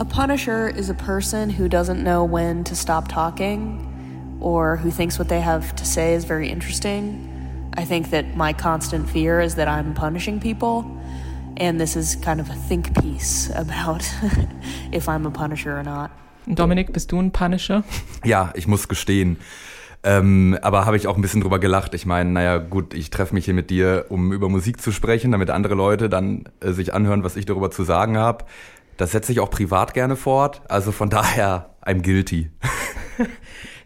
A punisher is a person who doesn't know when to stop talking or who thinks what they have to say is very interesting. I think that my constant fear is that I'm punishing people. And this is kind of a think piece about if I'm a punisher or not. Dominik, bist du ein Punisher? Ja, ich muss gestehen. Ähm, aber habe ich auch ein bisschen drüber gelacht. Ich meine, naja, gut, ich treffe mich hier mit dir, um über Musik zu sprechen, damit andere Leute dann äh, sich anhören, was ich darüber zu sagen habe. Das setze ich auch privat gerne fort. Also von daher, I'm guilty.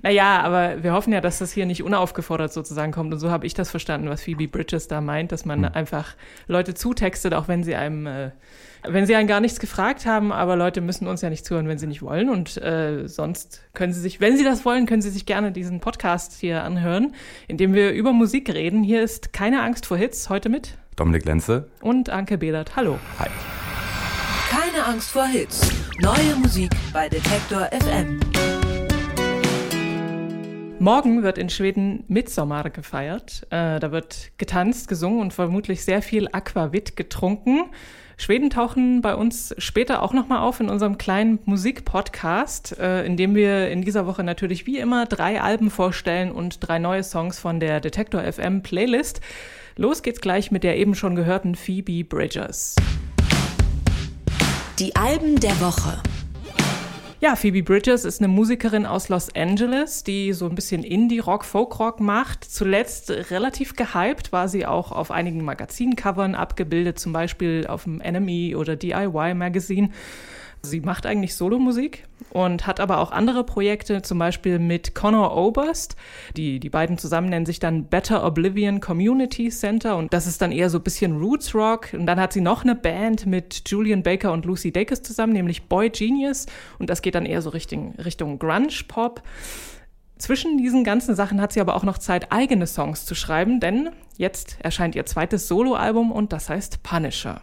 Naja, aber wir hoffen ja, dass das hier nicht unaufgefordert sozusagen kommt. Und so habe ich das verstanden, was Phoebe Bridges da meint, dass man hm. einfach Leute zutextet, auch wenn sie einem, äh, wenn sie einen gar nichts gefragt haben. Aber Leute müssen uns ja nicht zuhören, wenn sie nicht wollen. Und äh, sonst können sie sich, wenn sie das wollen, können sie sich gerne diesen Podcast hier anhören, in dem wir über Musik reden. Hier ist keine Angst vor Hits heute mit Dominik Lenze und Anke Behlert. Hallo. Hi. Keine Angst vor Hits. Neue Musik bei Detektor FM. Morgen wird in Schweden Mitsommer gefeiert. Äh, da wird getanzt, gesungen und vermutlich sehr viel Aquavit getrunken. Schweden tauchen bei uns später auch nochmal auf in unserem kleinen Musikpodcast, äh, in dem wir in dieser Woche natürlich wie immer drei Alben vorstellen und drei neue Songs von der Detector FM Playlist. Los geht's gleich mit der eben schon gehörten Phoebe Bridgers. Die Alben der Woche. Ja, Phoebe Bridges ist eine Musikerin aus Los Angeles, die so ein bisschen Indie-Rock, Folk-Rock macht. Zuletzt relativ gehypt war sie auch auf einigen Magazincovern abgebildet, zum Beispiel auf dem Enemy oder DIY Magazine. Sie macht eigentlich Solomusik und hat aber auch andere Projekte, zum Beispiel mit Connor Oberst. Die, die beiden zusammen nennen sich dann Better Oblivion Community Center und das ist dann eher so ein bisschen Roots Rock. Und dann hat sie noch eine Band mit Julian Baker und Lucy Dacus zusammen, nämlich Boy Genius und das geht dann eher so Richtung, Richtung Grunge Pop. Zwischen diesen ganzen Sachen hat sie aber auch noch Zeit, eigene Songs zu schreiben, denn jetzt erscheint ihr zweites Soloalbum und das heißt Punisher.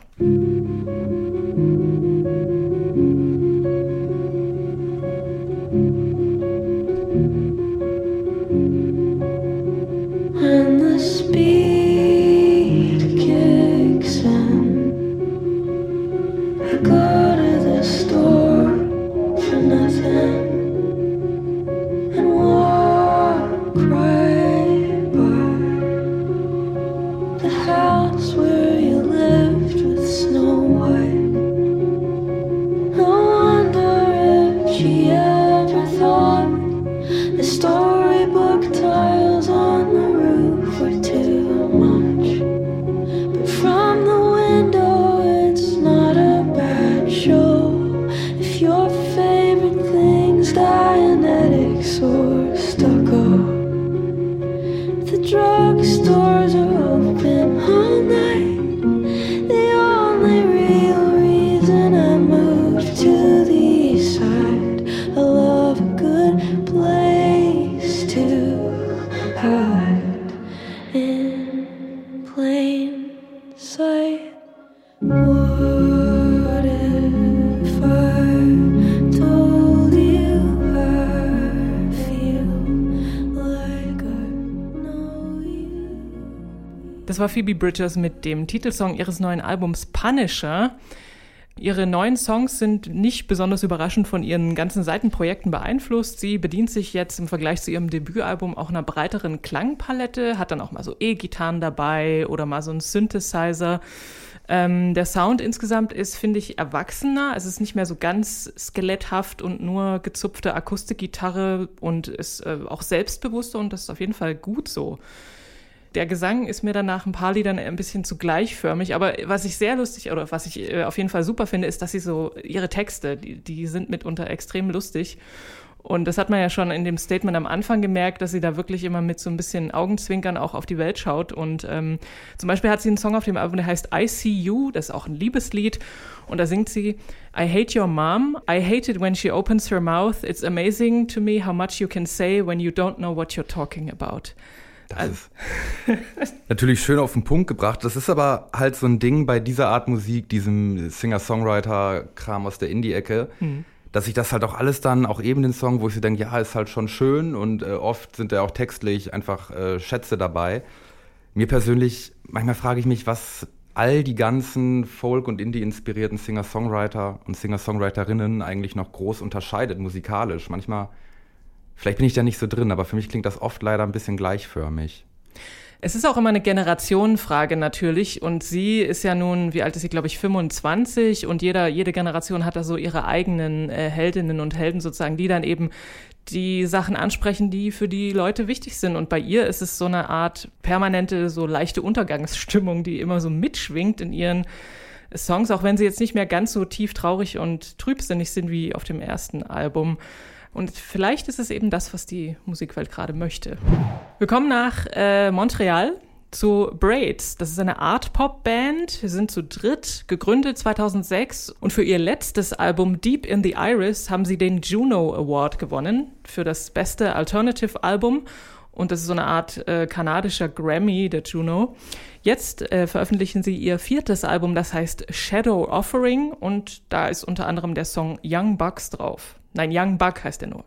War Phoebe Bridgers mit dem Titelsong ihres neuen Albums Punisher. Ihre neuen Songs sind nicht besonders überraschend von ihren ganzen Seitenprojekten beeinflusst. Sie bedient sich jetzt im Vergleich zu ihrem Debütalbum auch einer breiteren Klangpalette, hat dann auch mal so E-Gitarren dabei oder mal so einen Synthesizer. Ähm, der Sound insgesamt ist, finde ich, erwachsener. Es ist nicht mehr so ganz skeletthaft und nur gezupfte Akustikgitarre und ist äh, auch selbstbewusster und das ist auf jeden Fall gut so. Der Gesang ist mir dann nach ein paar Liedern ein bisschen zu gleichförmig, aber was ich sehr lustig oder was ich äh, auf jeden Fall super finde, ist, dass sie so ihre Texte, die, die sind mitunter extrem lustig. Und das hat man ja schon in dem Statement am Anfang gemerkt, dass sie da wirklich immer mit so ein bisschen Augenzwinkern auch auf die Welt schaut. Und ähm, zum Beispiel hat sie einen Song auf dem Album, der heißt I See You, das ist auch ein Liebeslied. Und da singt sie, I hate your mom. I hate it when she opens her mouth. It's amazing to me how much you can say when you don't know what you're talking about. Das ist natürlich schön auf den Punkt gebracht. Das ist aber halt so ein Ding bei dieser Art Musik, diesem Singer-Songwriter-Kram aus der Indie-Ecke, mhm. dass ich das halt auch alles dann, auch eben den Song, wo ich so denke, ja, ist halt schon schön und äh, oft sind da auch textlich einfach äh, Schätze dabei. Mir persönlich, manchmal frage ich mich, was all die ganzen Folk- und Indie-inspirierten Singer-Songwriter und Singer-Songwriterinnen eigentlich noch groß unterscheidet, musikalisch. Manchmal, vielleicht bin ich da nicht so drin, aber für mich klingt das oft leider ein bisschen gleichförmig. Es ist auch immer eine Generationenfrage natürlich und sie ist ja nun, wie alt ist sie, glaube ich, 25 und jeder, jede Generation hat da so ihre eigenen äh, Heldinnen und Helden sozusagen, die dann eben die Sachen ansprechen, die für die Leute wichtig sind. Und bei ihr ist es so eine Art permanente, so leichte Untergangsstimmung, die immer so mitschwingt in ihren Songs, auch wenn sie jetzt nicht mehr ganz so tief traurig und trübsinnig sind wie auf dem ersten Album. Und vielleicht ist es eben das, was die Musikwelt gerade möchte. Wir kommen nach äh, Montreal zu Braids. Das ist eine Art-Pop-Band. Sie sind zu dritt, gegründet 2006. Und für ihr letztes Album Deep in the Iris haben sie den Juno Award gewonnen für das beste Alternative Album. Und das ist so eine Art äh, kanadischer Grammy, der Juno. Jetzt äh, veröffentlichen sie ihr viertes Album, das heißt Shadow Offering. Und da ist unter anderem der Song Young Bucks drauf. Nein, Young Buck heißt er nur.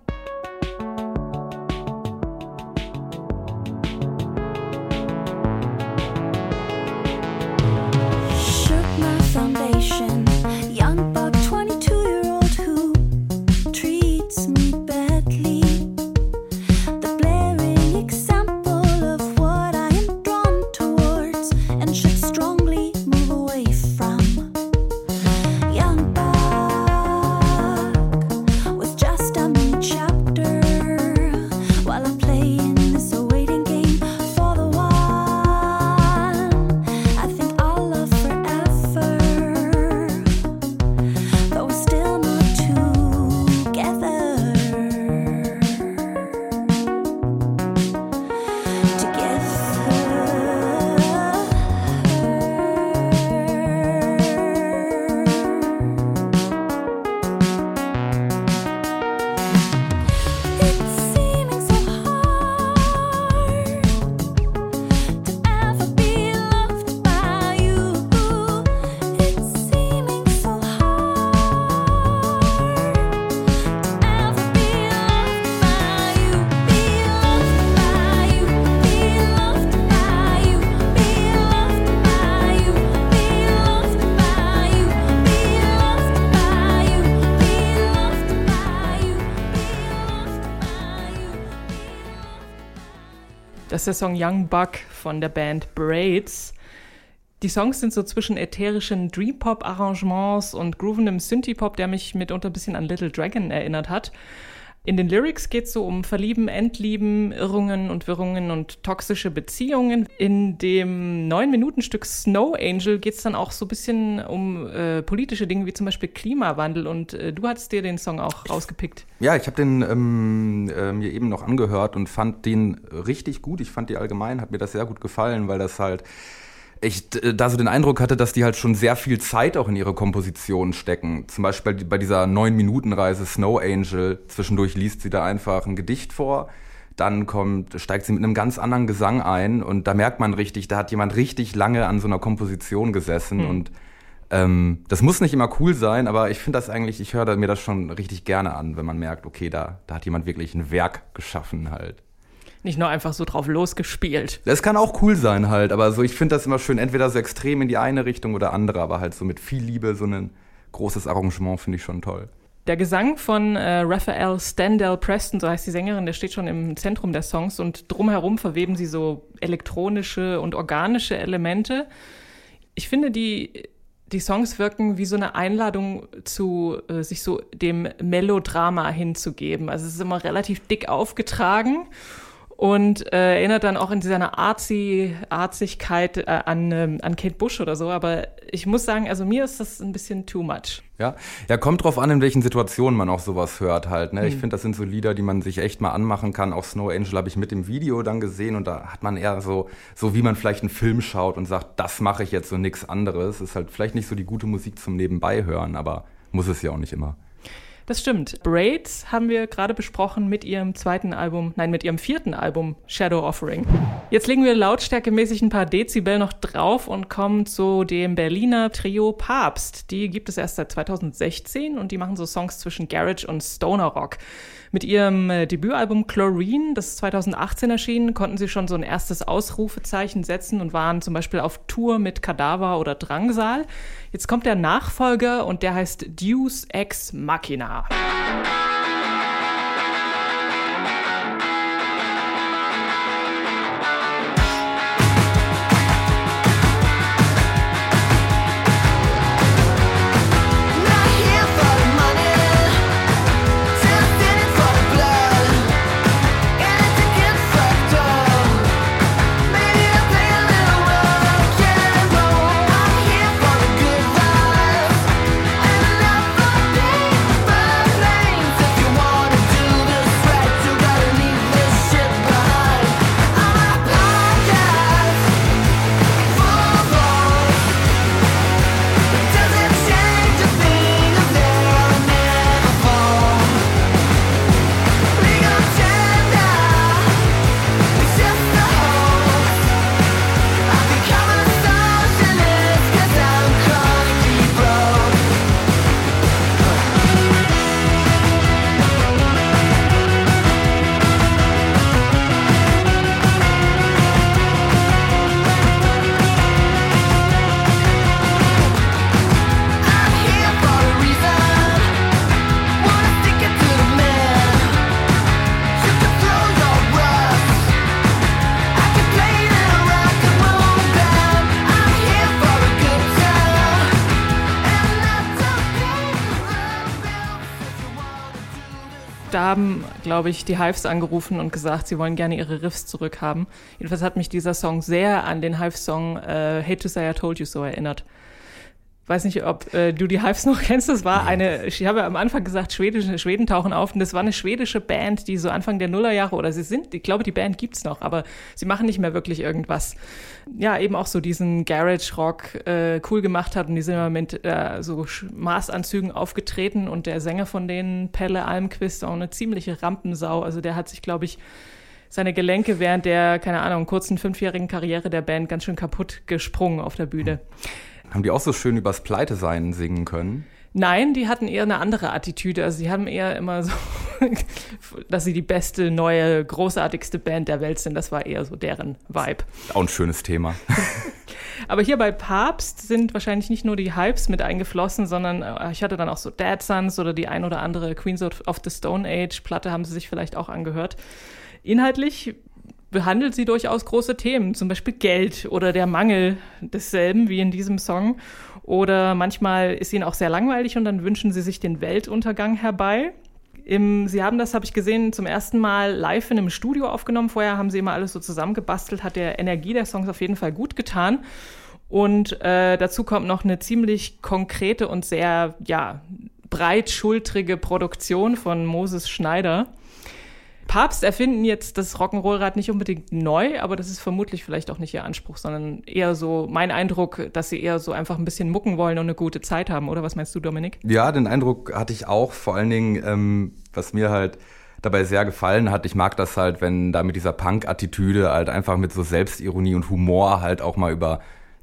Ist der Song Young Buck von der Band Braids. Die Songs sind so zwischen ätherischen Dream-Pop-Arrangements und groovendem Synthie-Pop, der mich mitunter ein bisschen an Little Dragon erinnert hat. In den Lyrics geht es so um Verlieben, Entlieben, Irrungen und Wirrungen und toxische Beziehungen. In dem neun Minuten Stück Snow Angel geht es dann auch so ein bisschen um äh, politische Dinge wie zum Beispiel Klimawandel. Und äh, du hattest dir den Song auch rausgepickt. Ja, ich habe den ähm, äh, mir eben noch angehört und fand den richtig gut. Ich fand die allgemein, hat mir das sehr gut gefallen, weil das halt ich äh, da so den Eindruck hatte, dass die halt schon sehr viel Zeit auch in ihre Komposition stecken. Zum Beispiel bei dieser neun Minuten Reise Snow Angel. Zwischendurch liest sie da einfach ein Gedicht vor. Dann kommt, steigt sie mit einem ganz anderen Gesang ein und da merkt man richtig, da hat jemand richtig lange an so einer Komposition gesessen Hm. und ähm, das muss nicht immer cool sein, aber ich finde das eigentlich, ich höre mir das schon richtig gerne an, wenn man merkt, okay, da, da hat jemand wirklich ein Werk geschaffen halt. Nicht nur einfach so drauf losgespielt. Das kann auch cool sein halt, aber so ich finde das immer schön, entweder so extrem in die eine Richtung oder andere, aber halt so mit viel Liebe, so ein großes Arrangement finde ich schon toll. Der Gesang von äh, Raphael Stendal Preston, so heißt die Sängerin, der steht schon im Zentrum der Songs und drumherum verweben sie so elektronische und organische Elemente. Ich finde, die, die Songs wirken wie so eine Einladung zu äh, sich so dem Melodrama hinzugeben. Also es ist immer relativ dick aufgetragen und äh, erinnert dann auch in dieser Arzi, Arzigkeit äh, an, ähm, an Kate Bush oder so. Aber ich muss sagen, also mir ist das ein bisschen too much. Ja, ja, kommt drauf an, in welchen Situationen man auch sowas hört halt. Ne? Ich finde, das sind so Lieder, die man sich echt mal anmachen kann. Auch Snow Angel habe ich mit dem Video dann gesehen und da hat man eher so, so wie man vielleicht einen Film schaut und sagt, das mache ich jetzt und nichts anderes. Ist halt vielleicht nicht so die gute Musik zum Nebenbei hören, aber muss es ja auch nicht immer. Das stimmt. Braids haben wir gerade besprochen mit ihrem zweiten Album, nein, mit ihrem vierten Album Shadow Offering. Jetzt legen wir lautstärkemäßig ein paar Dezibel noch drauf und kommen zu dem Berliner Trio Papst. Die gibt es erst seit 2016 und die machen so Songs zwischen Garage und Stoner Rock. Mit ihrem äh, Debütalbum Chlorine, das 2018 erschienen, konnten sie schon so ein erstes Ausrufezeichen setzen und waren zum Beispiel auf Tour mit Kadaver oder Drangsal. Jetzt kommt der Nachfolger und der heißt Deus Ex Machina. Glaube ich, die Hives angerufen und gesagt, sie wollen gerne ihre Riffs zurückhaben. Jedenfalls hat mich dieser Song sehr an den Hives-Song äh, Hate to Say I Told You So erinnert. Weiß nicht, ob äh, du die Hives noch kennst. Das war eine, ich habe ja am Anfang gesagt, schwedische, Schweden tauchen auf. Und das war eine schwedische Band, die so Anfang der Nullerjahre, oder sie sind, ich glaube, die Band gibt's noch, aber sie machen nicht mehr wirklich irgendwas. Ja, eben auch so diesen Garage-Rock äh, cool gemacht hat. Und die sind immer mit äh, so Maßanzügen aufgetreten. Und der Sänger von denen, Pelle Almquist, auch eine ziemliche Rampensau. Also der hat sich, glaube ich, seine Gelenke während der, keine Ahnung, kurzen fünfjährigen Karriere der Band ganz schön kaputt gesprungen auf der Bühne. Haben die auch so schön übers Pleite-Sein singen können? Nein, die hatten eher eine andere Attitüde. Also sie haben eher immer so, dass sie die beste, neue, großartigste Band der Welt sind. Das war eher so deren Vibe. Auch ein schönes Thema. Aber hier bei Papst sind wahrscheinlich nicht nur die Hypes mit eingeflossen, sondern äh, ich hatte dann auch so Dad Sons oder die ein oder andere Queens of of the Stone Age Platte haben sie sich vielleicht auch angehört. Inhaltlich behandelt sie durchaus große Themen, zum Beispiel Geld oder der Mangel desselben, wie in diesem Song. Oder manchmal ist ihnen auch sehr langweilig und dann wünschen sie sich den Weltuntergang herbei. Im, sie haben das, habe ich gesehen, zum ersten Mal live in einem Studio aufgenommen. Vorher haben sie immer alles so zusammengebastelt, hat der Energie der Songs auf jeden Fall gut getan. Und äh, dazu kommt noch eine ziemlich konkrete und sehr, ja, breitschultrige Produktion von Moses Schneider. Papst erfinden jetzt das Rock'n'Roll-Rad nicht unbedingt neu, aber das ist vermutlich vielleicht auch nicht ihr Anspruch, sondern eher so mein Eindruck, dass sie eher so einfach ein bisschen mucken wollen und eine gute Zeit haben, oder was meinst du, Dominik? Ja, den Eindruck hatte ich auch. Vor allen Dingen, ähm, was mir halt dabei sehr gefallen hat, ich mag das halt, wenn da mit dieser Punk-Attitüde halt einfach mit so Selbstironie und Humor halt auch mal über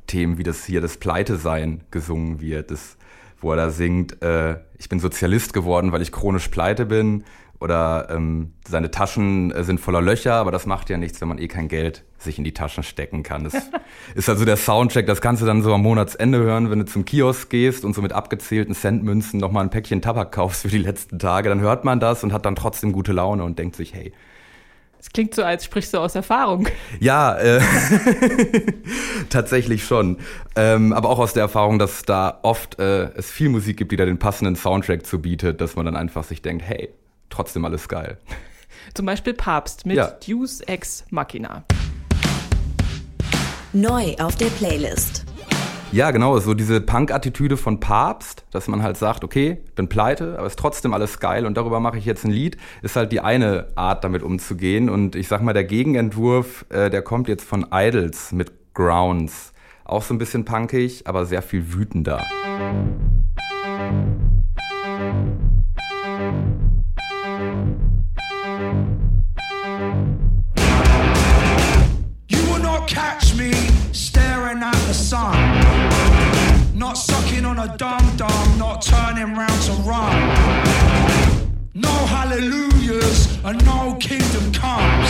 Themen wie das hier, das Pleite-Sein gesungen wird. Das, wo er da singt, äh, ich bin Sozialist geworden, weil ich chronisch pleite bin. Oder ähm, seine Taschen äh, sind voller Löcher, aber das macht ja nichts, wenn man eh kein Geld sich in die Taschen stecken kann. Das ist also der Soundtrack, das kannst du dann so am Monatsende hören, wenn du zum Kiosk gehst und so mit abgezählten Centmünzen nochmal ein Päckchen Tabak kaufst für die letzten Tage. Dann hört man das und hat dann trotzdem gute Laune und denkt sich, hey, Es klingt so, als sprichst du aus Erfahrung. ja, äh, tatsächlich schon. Ähm, aber auch aus der Erfahrung, dass da oft äh, es viel Musik gibt, die da den passenden Soundtrack zu bietet, dass man dann einfach sich denkt, hey, trotzdem alles geil. Zum Beispiel Papst mit Ja. Deus Ex Machina. Neu auf der Playlist. Ja, genau, so diese Punk-Attitüde von Papst, dass man halt sagt, okay, bin pleite, aber ist trotzdem alles geil und darüber mache ich jetzt ein Lied, ist halt die eine Art, damit umzugehen. Und ich sag mal, der Gegenentwurf, äh, der kommt jetzt von Idols mit Grounds. Auch so ein bisschen punkig, aber sehr viel wütender. Running round to run. No hallelujahs and no kingdom comes.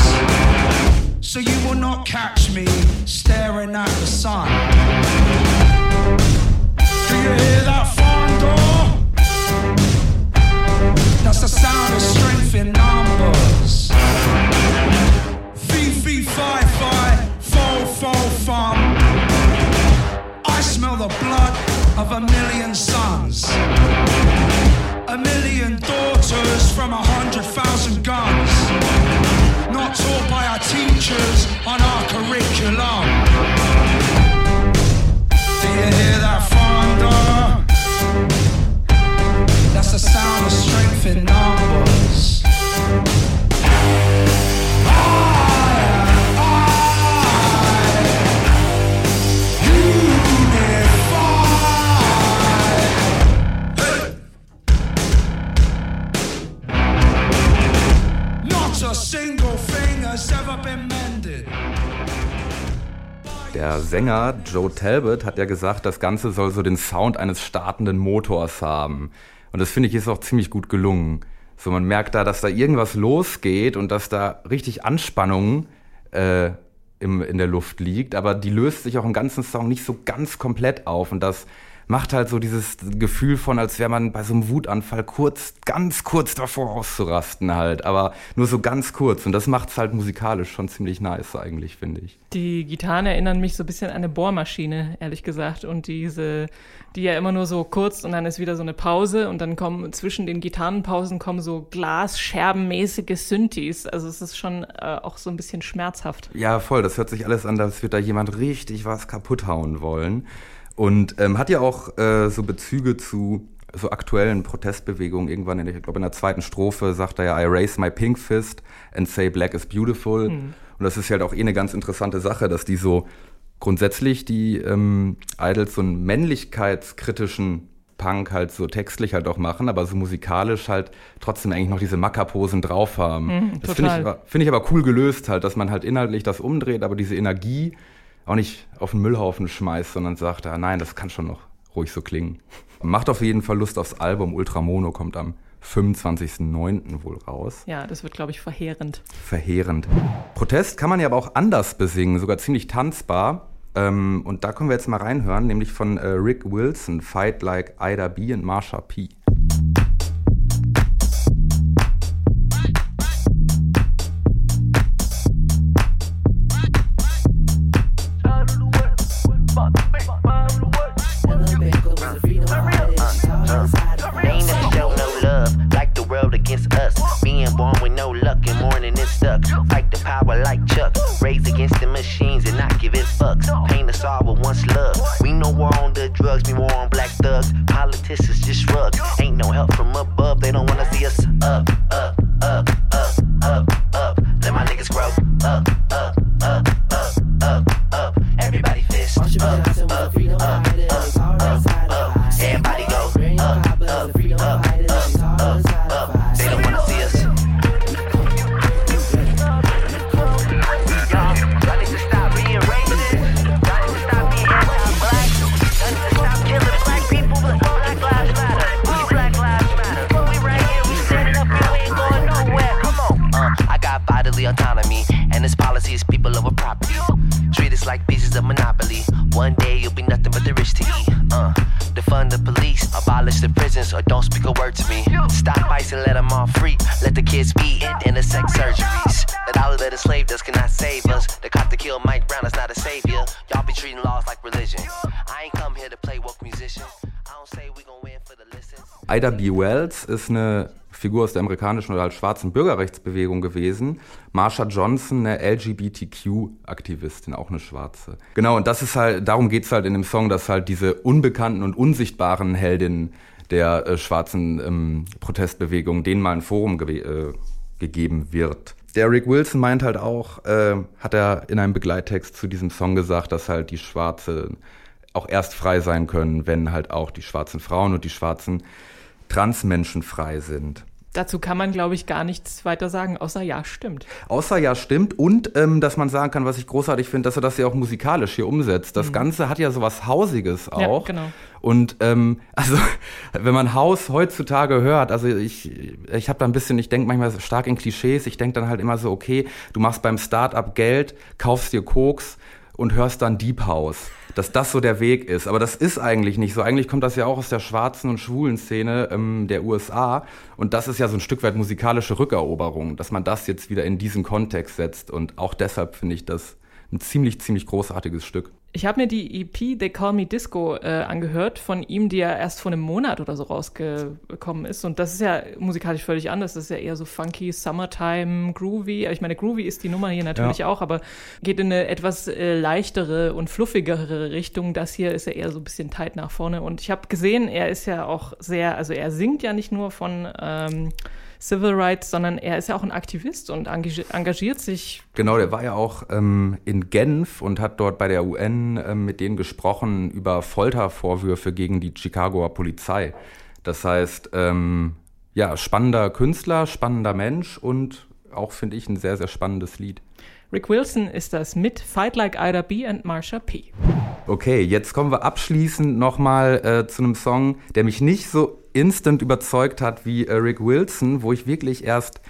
So you will not catch me staring at the sun. Do you hear that farm door? That's the sound of strength in numbers. Fee, fee, fi, fi, fo, fo, fum. I smell the blood of a million sons. A million daughters from a hundred thousand guns. Not taught by our teachers on our curriculum. Do you hear that thunder? That's the sound of strength in numbers. Sänger Joe Talbot hat ja gesagt, das Ganze soll so den Sound eines startenden Motors haben. Und das finde ich ist auch ziemlich gut gelungen. So, man merkt da, dass da irgendwas losgeht und dass da richtig Anspannung äh, im, in der Luft liegt, aber die löst sich auch im ganzen Song nicht so ganz komplett auf. Und das macht halt so dieses Gefühl von, als wäre man bei so einem Wutanfall kurz, ganz kurz davor auszurasten halt, aber nur so ganz kurz. Und das macht's halt musikalisch schon ziemlich nice eigentlich, finde ich. Die Gitarren erinnern mich so ein bisschen an eine Bohrmaschine, ehrlich gesagt. Und diese, die ja immer nur so kurz und dann ist wieder so eine Pause und dann kommen zwischen den Gitarrenpausen kommen so glasscherbenmäßige Synthes. Also es ist schon äh, auch so ein bisschen schmerzhaft. Ja, voll. Das hört sich alles an, als würde da jemand richtig was kaputt hauen wollen. Und ähm, hat ja auch äh, so Bezüge zu so aktuellen Protestbewegungen. Irgendwann, in der, ich glaube, in der zweiten Strophe sagt er ja, I raise my pink fist and say black is beautiful. Und das ist halt auch eh eine ganz interessante Sache, dass die so grundsätzlich die ähm, Idols so einen männlichkeitskritischen Punk halt so textlich halt auch machen, aber so musikalisch halt trotzdem eigentlich noch diese Mackerposen drauf haben. Mhm, das finde ich, finde ich aber cool gelöst halt, dass man halt inhaltlich das umdreht, aber diese Energie auch nicht auf den Müllhaufen schmeißt, sondern sagt, ah, nein, das kann schon noch ruhig so klingen. Macht auf jeden Fall Lust aufs Album. Ultramono kommt am 25.09. wohl raus. Ja, das wird, glaube ich, verheerend. Verheerend. Protest kann man ja aber auch anders besingen, sogar ziemlich tanzbar. Ähm, und da können wir jetzt mal reinhören, nämlich von äh, Rick Wilson, Fight Like Ida B und Marsha P. Ida B. Wells ist eine Figur aus der amerikanischen oder halt schwarzen Bürgerrechtsbewegung gewesen. Marsha Johnson, eine LGBTQ-Aktivistin, auch eine Schwarze. Genau, und das ist halt, darum geht's halt in dem Song, dass halt diese unbekannten und unsichtbaren Heldinnen der äh, schwarzen ähm, Protestbewegung, denen mal ein Forum gewe- äh, gegeben wird. Der Rick Wilson meint halt auch, äh, hat er in einem Begleittext zu diesem Song gesagt, dass halt die Schwarze auch erst frei sein können, wenn halt auch die schwarzen Frauen und die schwarzen Transmenschen frei sind. Dazu kann man, glaube ich, gar nichts weiter sagen, außer ja, stimmt. Außer ja, stimmt. Und ähm, dass man sagen kann, was ich großartig finde, dass er das ja auch musikalisch hier umsetzt. Das Ganze hat ja sowas Hausiges Ja, auch. genau. Und ähm, also, wenn man Haus heutzutage hört, also ich, ich habe da ein bisschen, ich denke manchmal stark in Klischees, ich denke dann halt immer so, okay, du machst beim Start-up Geld, kaufst dir Koks und hörst dann Deep House. Dass das so der Weg ist. Aber das ist eigentlich nicht so. Eigentlich kommt das ja auch aus der schwarzen und schwulen Szene ähm, der USA. Und das ist ja so ein Stück weit musikalische Rückeroberung, dass man das jetzt wieder in diesen Kontext setzt. Und auch deshalb finde ich das ein ziemlich, ziemlich großartiges Stück. Ich habe mir die EP They Call Me Disco äh, angehört von ihm, die ja erst vor einem Monat oder so rausgekommen ist. Und das ist ja musikalisch völlig anders. Das ist ja eher so funky, Summertime, groovy. Ich meine, groovy ist die Nummer hier natürlich Ja. auch, aber geht in eine etwas äh, leichtere und fluffigere Richtung. Das hier ist ja eher so ein bisschen tight nach vorne. Und ich habe gesehen, er ist ja auch sehr, also er singt ja nicht nur von ähm, Civil Rights, sondern er ist ja auch ein Aktivist und engagiert, sich Genau, der war ja auch ähm, in Genf und hat dort bei der UN ähm, mit denen gesprochen über Foltervorwürfe gegen die Chicagoer Polizei. Das heißt, ähm, ja, spannender Künstler, spannender Mensch und auch, finde ich, ein sehr, sehr spannendes Lied. Rick Wilson ist das mit Fight Like Ida B and Marsha P. Okay, jetzt kommen wir abschließend nochmal äh, zu einem Song, der mich nicht so instant überzeugt hat wie äh, Rick Wilson, wo ich wirklich erst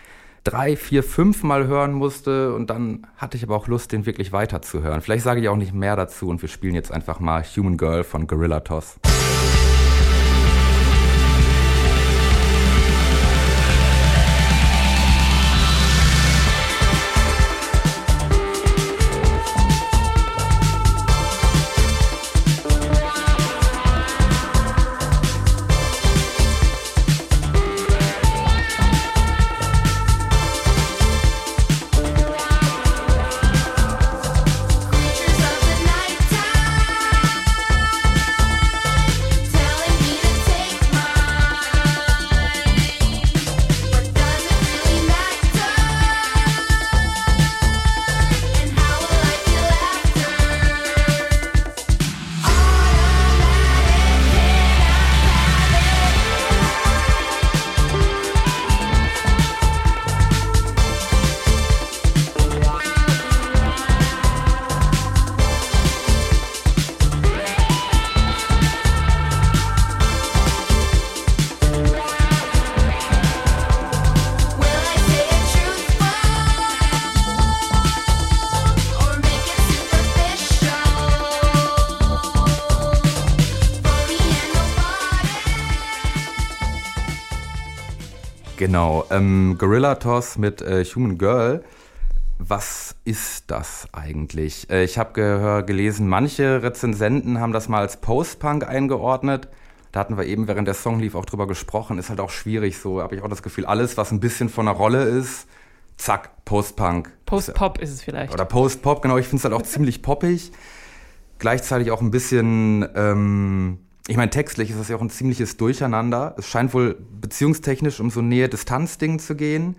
drei, vier, fünf Mal hören musste und dann hatte ich aber auch Lust, den wirklich weiterzuhören. Vielleicht sage ich auch nicht mehr dazu und wir spielen jetzt einfach mal Human Girl von Gorilla Toss. Genau, ähm, Gorilla Toss mit äh, Human Girl. Was ist das eigentlich? Äh, ich habe gelesen, manche Rezensenten haben das mal als Post-Punk eingeordnet. Da hatten wir eben, während der Song lief, auch drüber gesprochen. Ist halt auch schwierig so, habe ich auch das Gefühl, alles, was ein bisschen von der Rolle ist, zack, Post-Punk. Post-Pop ist es vielleicht. Oder Post-Pop, genau. Ich finde es halt auch ziemlich poppig. Gleichzeitig auch ein bisschen, ähm, ich meine, textlich ist das ja auch ein ziemliches Durcheinander. Es scheint wohl beziehungstechnisch um so Nähe-Distanz-Ding zu gehen.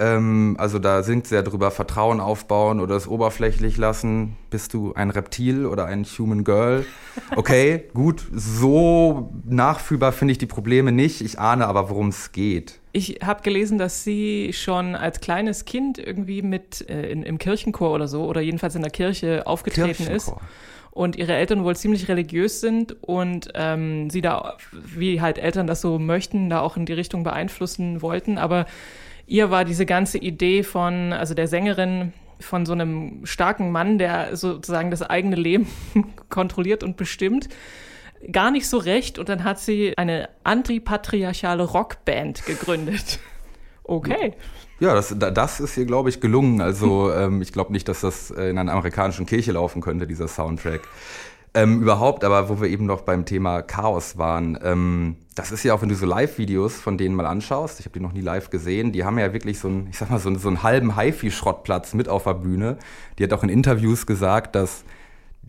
Ähm, also da singt sie ja drüber Vertrauen aufbauen oder es oberflächlich lassen. Bist du ein Reptil oder ein Human Girl? Okay, gut. So nachfühlbar finde ich die Probleme nicht. Ich ahne aber, worum es geht. Ich habe gelesen, dass sie schon als kleines Kind irgendwie mit äh, in, im Kirchenchor oder so oder jedenfalls in der Kirche aufgetreten ist Kirchenchor. Und ihre Eltern wohl ziemlich religiös sind und ähm, sie da, wie halt Eltern das so möchten, da auch in die Richtung beeinflussen wollten. Aber ihr war diese ganze Idee von, also der Sängerin, von so einem starken Mann, der sozusagen das eigene Leben kontrolliert und bestimmt, gar nicht so recht. Und dann hat sie eine antipatriarchale Rockband gegründet. Okay. Ja, das, da- das ist ihr, glaube ich, gelungen. Also ähm, ich glaube nicht, dass das äh, in einer amerikanischen Kirche laufen könnte, dieser Soundtrack. Ähm, überhaupt, aber wo wir eben noch beim Thema Chaos waren, ähm, das ist ja auch, wenn du so Live-Videos von denen mal anschaust, ich habe die noch nie live gesehen, die haben ja wirklich so einen, ich sag mal, so einen, so einen halben HiFi-Schrottplatz mit auf der Bühne. Die hat auch in Interviews gesagt, dass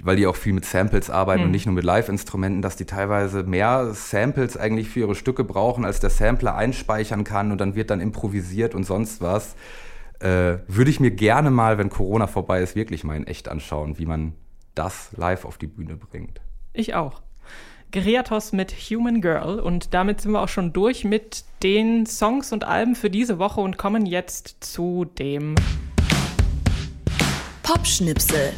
weil die auch viel mit Samples arbeiten und nicht nur mit Live-Instrumenten, dass die teilweise mehr Samples eigentlich für ihre Stücke brauchen, als der Sampler einspeichern kann und dann wird dann improvisiert und sonst was. Äh, würde ich mir gerne mal, wenn Corona vorbei ist, wirklich mal in echt anschauen, wie man das live auf die Bühne bringt. Ich auch. Geriatos mit Human Girl. Und damit sind wir auch schon durch mit den Songs und Alben für diese Woche und kommen jetzt zu dem Popschnipsel.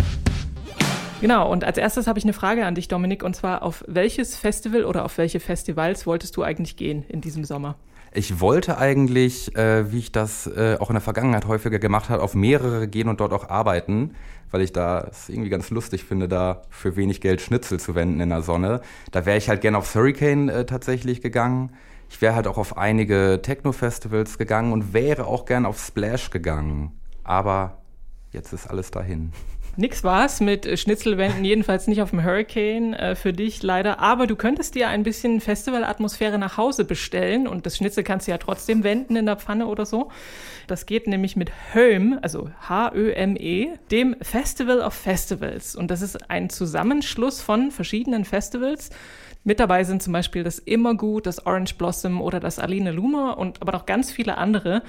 Genau, und als erstes habe ich eine Frage an dich, Dominik, und zwar auf welches Festival oder auf welche Festivals wolltest du eigentlich gehen in diesem Sommer? Ich wollte eigentlich, äh, wie ich das äh, auch in der Vergangenheit häufiger gemacht habe, auf mehrere gehen und dort auch arbeiten, weil ich da es irgendwie ganz lustig finde, da für wenig Geld Schnitzel zu wenden in der Sonne. Da wäre ich halt gerne aufs Hurricane äh, tatsächlich gegangen. Ich wäre halt auch auf einige Techno-Festivals gegangen und wäre auch gern auf Splash gegangen. Aber jetzt ist alles dahin. Nix war's mit äh, Schnitzelwänden, jedenfalls nicht auf dem Hurricane äh, für dich leider. Aber du könntest dir ein bisschen Festivalatmosphäre nach Hause bestellen und das Schnitzel kannst du ja trotzdem wenden in der Pfanne oder so. Das geht nämlich mit Höm, also H-Ö-M-E, dem Festival of Festivals. Und das ist ein Zusammenschluss von verschiedenen Festivals. Mit dabei sind zum Beispiel das Immergut, das Orange Blossom oder das Aline Luma und aber noch ganz viele andere.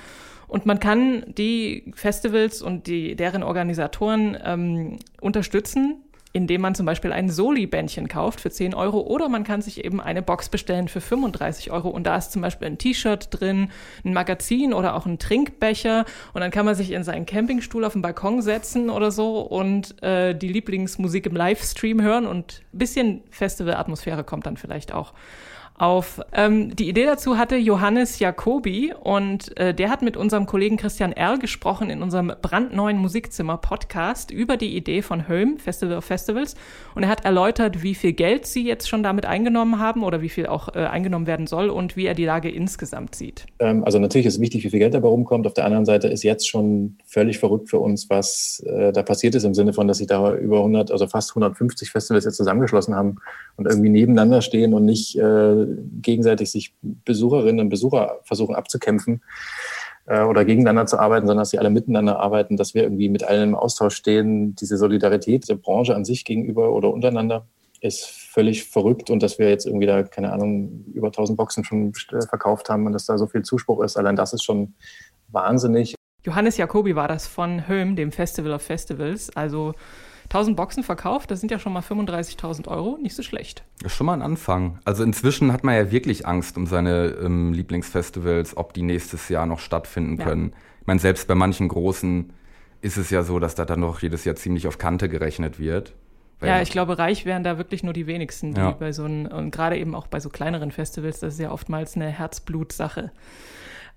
Und man kann die Festivals und die, deren Organisatoren ähm, unterstützen, indem man zum Beispiel ein Soli-Bändchen kauft für 10 Euro oder man kann sich eben eine Box bestellen für 35 Euro. Und da ist zum Beispiel ein T-Shirt drin, ein Magazin oder auch ein Trinkbecher. Und dann kann man sich in seinen Campingstuhl auf den Balkon setzen oder so und äh, die Lieblingsmusik im Livestream hören. Und ein bisschen Festival-Atmosphäre kommt dann vielleicht auch auf. Ähm, die Idee dazu hatte Johannes Jacobi und äh, der hat mit unserem Kollegen Christian Erl gesprochen in unserem brandneuen Musikzimmer-Podcast über die Idee von Home, Festival of Festivals. Und er hat erläutert, wie viel Geld sie jetzt schon damit eingenommen haben oder wie viel auch äh, eingenommen werden soll und wie er die Lage insgesamt sieht. Ähm, also natürlich ist wichtig, wie viel Geld dabei rumkommt. Auf der anderen Seite ist jetzt schon völlig verrückt für uns, was äh, da passiert ist im Sinne von, dass sich da über 100, also fast 150 Festivals jetzt zusammengeschlossen haben und irgendwie nebeneinander stehen und nicht äh, gegenseitig sich Besucherinnen und Besucher versuchen abzukämpfen äh, oder gegeneinander zu arbeiten, sondern dass sie alle miteinander arbeiten, dass wir irgendwie mit allen im Austausch stehen. Diese Solidarität der Branche an sich gegenüber oder untereinander ist völlig verrückt und dass wir jetzt irgendwie da, keine Ahnung, über 1000 Boxen schon äh, verkauft haben und dass da so viel Zuspruch ist. Allein das ist schon wahnsinnig. Johannes Jacobi war das von Höhm, dem Festival of Festivals. Also 1000 Boxen verkauft, das sind ja schon mal 35.000 Euro, nicht so schlecht. Das ist schon mal ein Anfang. Also inzwischen hat man ja wirklich Angst um seine ähm, Lieblingsfestivals, ob die nächstes Jahr noch stattfinden Ja. können. Ich meine, selbst bei manchen großen ist es ja so, dass da dann noch jedes Jahr ziemlich auf Kante gerechnet wird. Ja, ich glaube, reich wären da wirklich nur die wenigsten, die Ja. bei so einen, und gerade eben auch bei so kleineren Festivals, das ist ja oftmals eine Herzblutsache.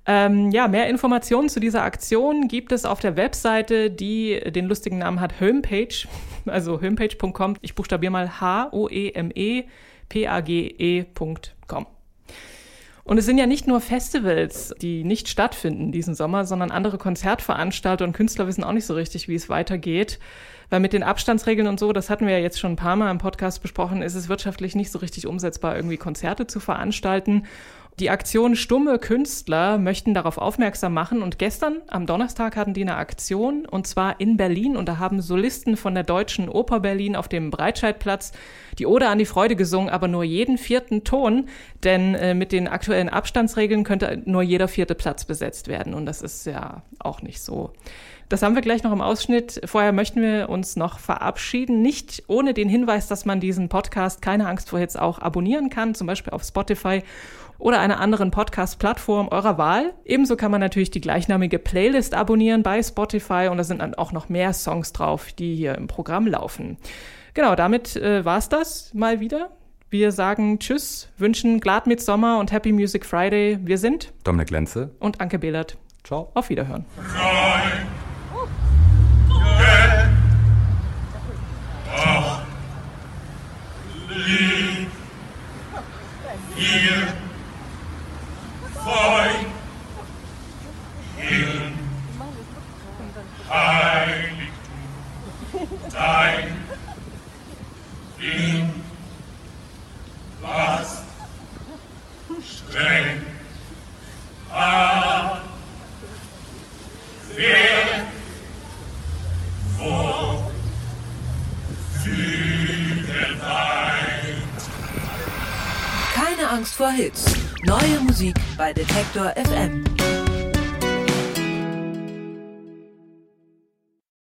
Ähm, ja, mehr Informationen zu dieser Aktion gibt es auf der Webseite, die den lustigen Namen hat Homepage, also homepage.com. Ich buchstabiere mal H-O-E-M-E-P-A-G-E.com. Und es sind ja nicht nur Festivals, die nicht stattfinden diesen Sommer, sondern andere Konzertveranstalter und Künstler wissen auch nicht so richtig, wie es weitergeht. Weil mit den Abstandsregeln und so, das hatten wir ja jetzt schon ein paar Mal im Podcast besprochen, ist es wirtschaftlich nicht so richtig umsetzbar, irgendwie Konzerte zu veranstalten. Die Aktion Stumme Künstler möchten darauf aufmerksam machen und gestern am Donnerstag hatten die eine Aktion und zwar in Berlin und da haben Solisten von der Deutschen Oper Berlin auf dem Breitscheidplatz die Ode an die Freude gesungen, aber nur jeden vierten Ton, denn äh, mit den aktuellen Abstandsregeln könnte nur jeder vierte Platz besetzt werden und das ist ja auch nicht so. Das haben wir gleich noch im Ausschnitt. Vorher möchten wir uns noch verabschieden. Nicht ohne den Hinweis, dass man diesen Podcast Keine Angst vor Hits auch abonnieren kann, zum Beispiel auf Spotify oder einer anderen Podcast-Plattform eurer Wahl. Ebenso kann man natürlich die gleichnamige Playlist abonnieren bei Spotify und da sind dann auch noch mehr Songs drauf, die hier im Programm laufen. Genau, damit äh, war's das mal wieder. Wir sagen Tschüss, wünschen Glad Sommer und Happy Music Friday. Wir sind Dominik Lenze. und Anke Behlert. Ciao. Auf Wiederhören. Vier, zwei, hin, heilig, dein, in, was, streng, an, Süden weit. Keine Angst vor Hits. Neue Musik bei Detektor FM.